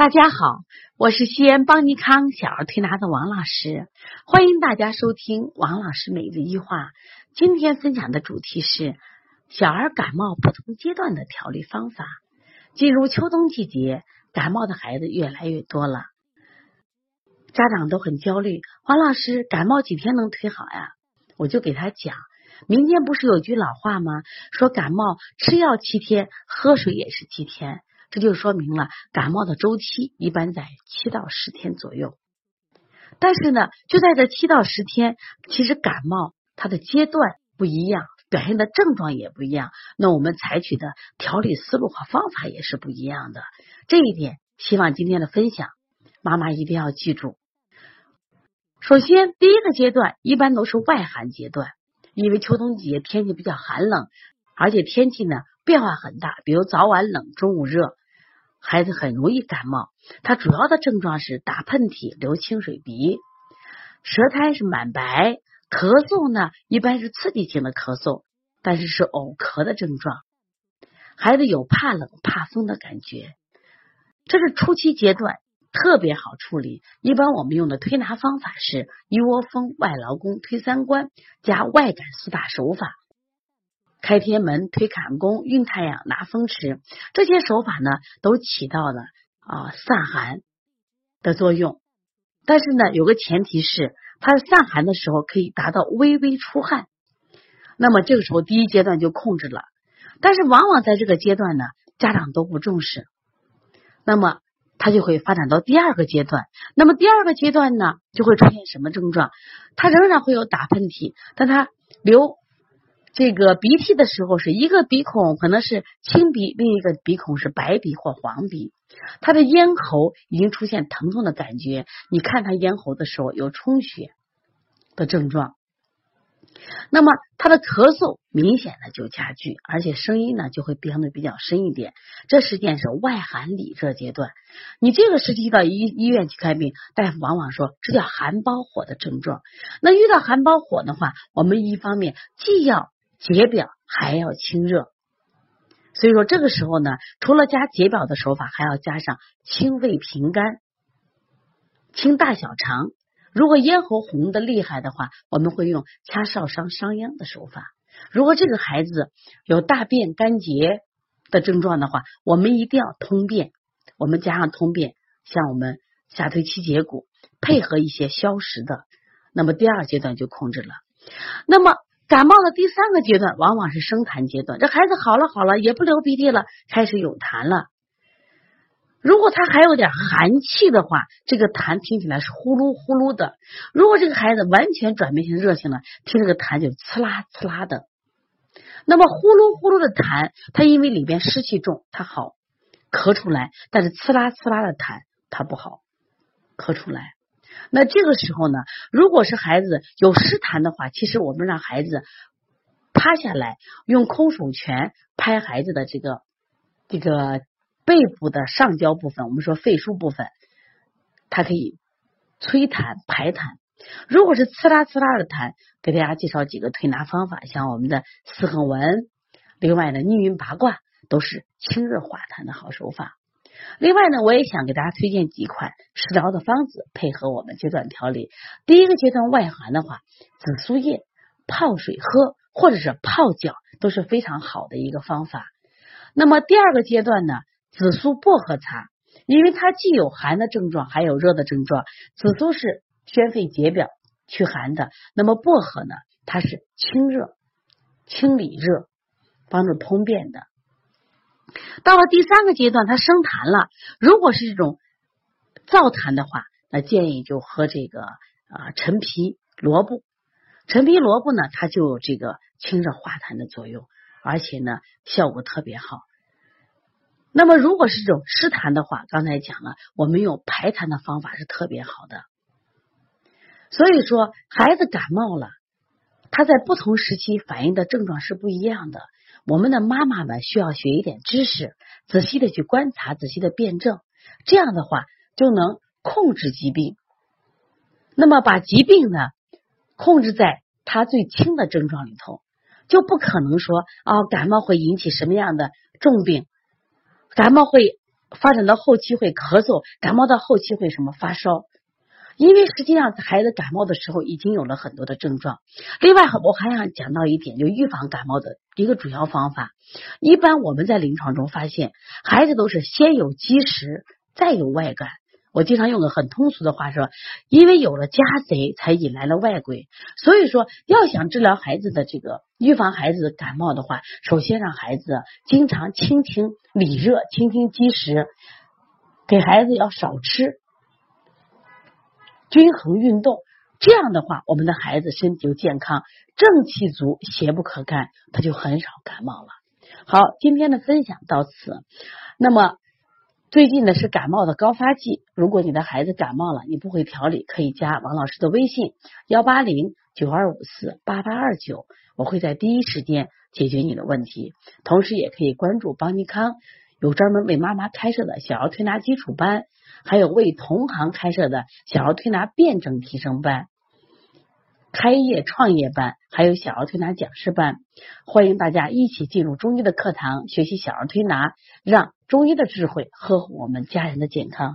大家好，我是西安邦尼康小儿推拿的王老师，欢迎大家收听王老师每日一话。今天分享的主题是小儿感冒不同阶段的调理方法。进入秋冬季节，感冒的孩子越来越多了，家长都很焦虑。王老师，感冒几天能推好呀？我就给他讲，民间不是有句老话吗？说感冒吃药七天，喝水也是七天。这就说明了感冒的周期一般在七到十天左右，但是呢，就在这七到十天，其实感冒它的阶段不一样，表现的症状也不一样，那我们采取的调理思路和方法也是不一样的。这一点，希望今天的分享，妈妈一定要记住。首先，第一个阶段一般都是外寒阶段，因为秋冬季节天气比较寒冷，而且天气呢变化很大，比如早晚冷，中午热。孩子很容易感冒，他主要的症状是打喷嚏、流清水鼻，舌苔是满白，咳嗽呢一般是刺激性的咳嗽，但是是呕咳的症状。孩子有怕冷、怕风的感觉，这是初期阶段，特别好处理。一般我们用的推拿方法是一窝蜂、外劳宫、推三关加外感四大手法。开天门、推坎宫、运太阳、拿风池，这些手法呢，都起到了啊散寒的作用。但是呢，有个前提是，它散寒的时候可以达到微微出汗。那么这个时候，第一阶段就控制了。但是往往在这个阶段呢，家长都不重视，那么他就会发展到第二个阶段。那么第二个阶段呢，就会出现什么症状？他仍然会有打喷嚏，但他流。这个鼻涕的时候是一个鼻孔可能是青鼻，另一个鼻孔是白鼻或黄鼻。他的咽喉已经出现疼痛的感觉，你看他咽喉的时候有充血的症状。那么他的咳嗽明显的就加剧，而且声音呢就会变得比较深一点。这实际上是外寒里热阶段。你这个时期到医医院去看病，大夫往往说这叫寒包火的症状。那遇到寒包火的话，我们一方面既要解表还要清热，所以说这个时候呢，除了加解表的手法，还要加上清胃平肝、清大小肠。如果咽喉红的厉害的话，我们会用掐少商商鞅的手法。如果这个孩子有大便干结的症状的话，我们一定要通便，我们加上通便，像我们下推七节骨，配合一些消食的，那么第二阶段就控制了。那么。感冒的第三个阶段往往是生痰阶段，这孩子好了好了，也不流鼻涕了，开始有痰了。如果他还有点寒气的话，这个痰听起来是呼噜呼噜的；如果这个孩子完全转变成热性了，听这个痰就刺啦刺啦的。那么呼噜呼噜的痰，它因为里边湿气重，它好咳出来；但是呲啦呲啦的痰，它不好咳出来。那这个时候呢，如果是孩子有湿痰的话，其实我们让孩子趴下来，用空手拳拍孩子的这个这个背部的上焦部分，我们说肺腧部分，它可以催痰排痰。如果是呲啦呲啦的痰，给大家介绍几个推拿方法，像我们的四横纹，另外呢逆运八卦都是清热化痰的好手法。另外呢，我也想给大家推荐几款食疗的方子，配合我们阶段调理。第一个阶段外寒的话，紫苏叶泡水喝，或者是泡脚，都是非常好的一个方法。那么第二个阶段呢，紫苏薄荷茶，因为它既有寒的症状，还有热的症状。紫苏是宣肺解表、驱寒的，那么薄荷呢，它是清热、清理热、帮助通便的。到了第三个阶段，它生痰了。如果是这种燥痰的话，那建议就喝这个啊陈皮萝卜。陈皮萝卜呢，它就有这个清热化痰的作用，而且呢效果特别好。那么如果是这种湿痰的话，刚才讲了，我们用排痰的方法是特别好的。所以说，孩子感冒了，他在不同时期反映的症状是不一样的。我们的妈妈们需要学一点知识，仔细的去观察，仔细的辩证，这样的话就能控制疾病。那么把疾病呢控制在它最轻的症状里头，就不可能说啊感冒会引起什么样的重病，感冒会发展到后期会咳嗽，感冒到后期会什么发烧？因为实际上孩子感冒的时候已经有了很多的症状。另外，我还想讲到一点，就预防感冒的一个主要方法。一般我们在临床中发现，孩子都是先有积食，再有外感。我经常用个很通俗的话说，因为有了家贼，才引来了外鬼。所以说，要想治疗孩子的这个预防孩子感冒的话，首先让孩子经常清清里热，清清积食，给孩子要少吃。均衡运动，这样的话，我们的孩子身体就健康，正气足，邪不可干，他就很少感冒了。好，今天的分享到此。那么最近呢是感冒的高发季，如果你的孩子感冒了，你不会调理，可以加王老师的微信幺八零九二五四八八二九，我会在第一时间解决你的问题。同时也可以关注邦尼康，有专门为妈妈开设的小儿推拿基础班。还有为同行开设的小儿推拿辩证提升班、开业创业班，还有小儿推拿讲师班，欢迎大家一起进入中医的课堂，学习小儿推拿，让中医的智慧呵护我们家人的健康。